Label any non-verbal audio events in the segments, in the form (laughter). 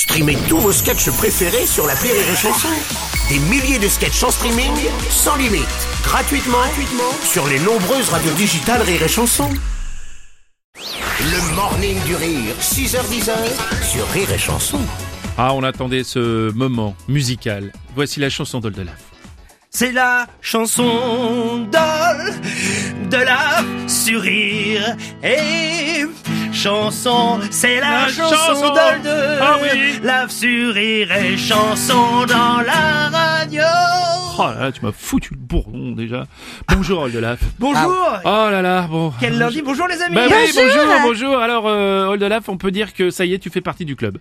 Streamez tous vos sketchs préférés sur la Rire et Chanson. Des milliers de sketchs en streaming, sans limite, gratuitement, gratuitement sur les nombreuses radios digitales Rire et Chanson. Le morning du rire, 6h10 sur Rire et Chanson. Ah, on attendait ce moment musical. Voici la chanson d'Oldelaf. C'est la chanson d'Ol de la sur Rire et chanson, c'est la, La chanson, chanson. d'Ol de Ah oui. la sur Rire et chanson dans la radio. Oh là là, tu m'as foutu le bourdon déjà. Bonjour Oldelaf. Bonjour. Oh là là, bon. Quel lundi Bonjour les amis. Bah oui, bonjour, bonjour. Alors, euh, Oldelaf, on peut dire que ça y est, tu fais partie du club.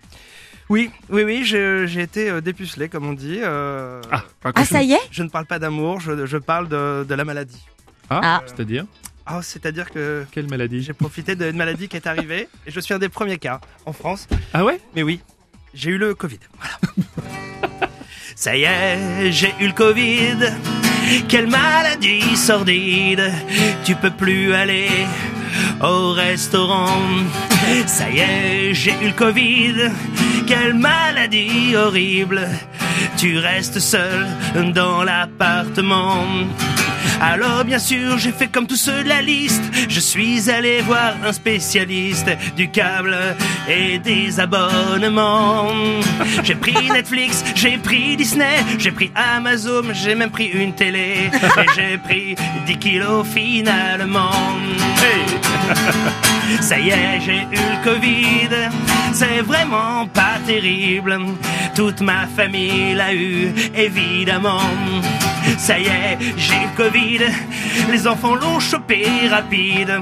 Oui, oui, oui, j'ai été euh, dépucelé comme on dit. euh, Ah, Ah, ça y est Je ne parle pas d'amour, je, je parle de, de la maladie. Ah, Ah. c'est-à-dire Ah, c'est-à-dire que Quelle maladie j'ai profité d'une maladie qui est arrivée (laughs) et je suis un des premiers cas en France. Ah ouais? Mais oui, j'ai eu le Covid. Voilà. (laughs) Ça y est, j'ai eu le Covid. Quelle maladie sordide. Tu peux plus aller au restaurant. Ça y est, j'ai eu le Covid. Quelle maladie horrible. Tu restes seul dans l'appartement. Alors bien sûr, j'ai fait comme tous ceux de la liste. Je suis allé voir un spécialiste du câble et des abonnements. J'ai pris Netflix, j'ai pris Disney, j'ai pris Amazon, j'ai même pris une télé et (laughs) j'ai pris 10 kilos finalement. (laughs) Ça y est, j'ai eu le Covid. C'est vraiment pas terrible. Toute ma famille l'a eu, évidemment. Ça y est, j'ai le Covid. Les enfants l'ont chopé rapide.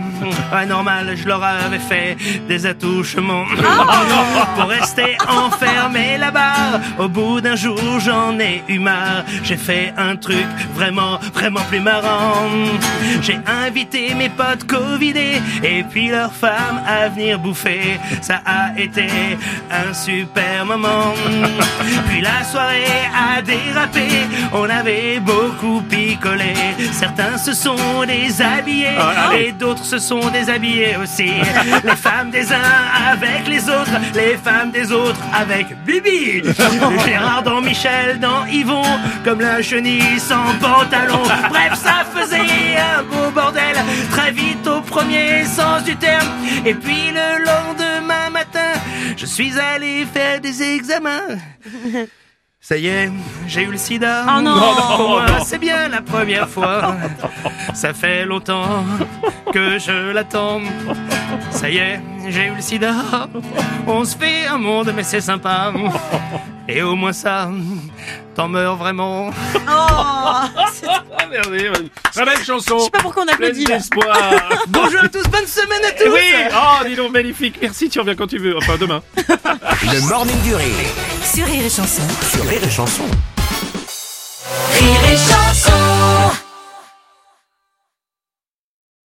Ouais, normal, je leur avais fait des attouchements. Pour rester enfermé là-bas. Au bout d'un jour, j'en ai eu marre. J'ai fait un truc vraiment, vraiment plus marrant. J'ai invité mes potes Covidés et puis leurs femmes à venir bouffer. Ça a été un super moment. (laughs) Puis la soirée a dérapé. On avait beaucoup picolé. Certains se sont déshabillés et d'autres se sont déshabillés aussi. (laughs) Les femmes des uns avec les autres, les femmes des autres avec Bibi. (laughs) Gérard dans Michel, dans Yvon, comme la chenille sans pantalon. Bref, ça faisait un beau bordel, très vite au premier sens du terme. Et puis le lendemain matin, je suis allé faire des examens. Ça y est, j'ai eu le sida. Oh non. C'est bien la première fois. Ça fait longtemps que je l'attends. Ça y est, j'ai eu le sida. On se fait un monde, mais c'est sympa. Et au moins ça, t'en meurs vraiment. Oh Très belle chanson. Je sais pas pourquoi on applaudit là. d'espoir. (laughs) Bonjour à tous, bonne semaine à tous. oui, oh, dis donc, magnifique. Merci, tu reviens quand tu veux. Enfin, demain. (laughs) Le morning du rire Sur Rire et Chanson. sur Rire et Chanson. Rire et Chanson.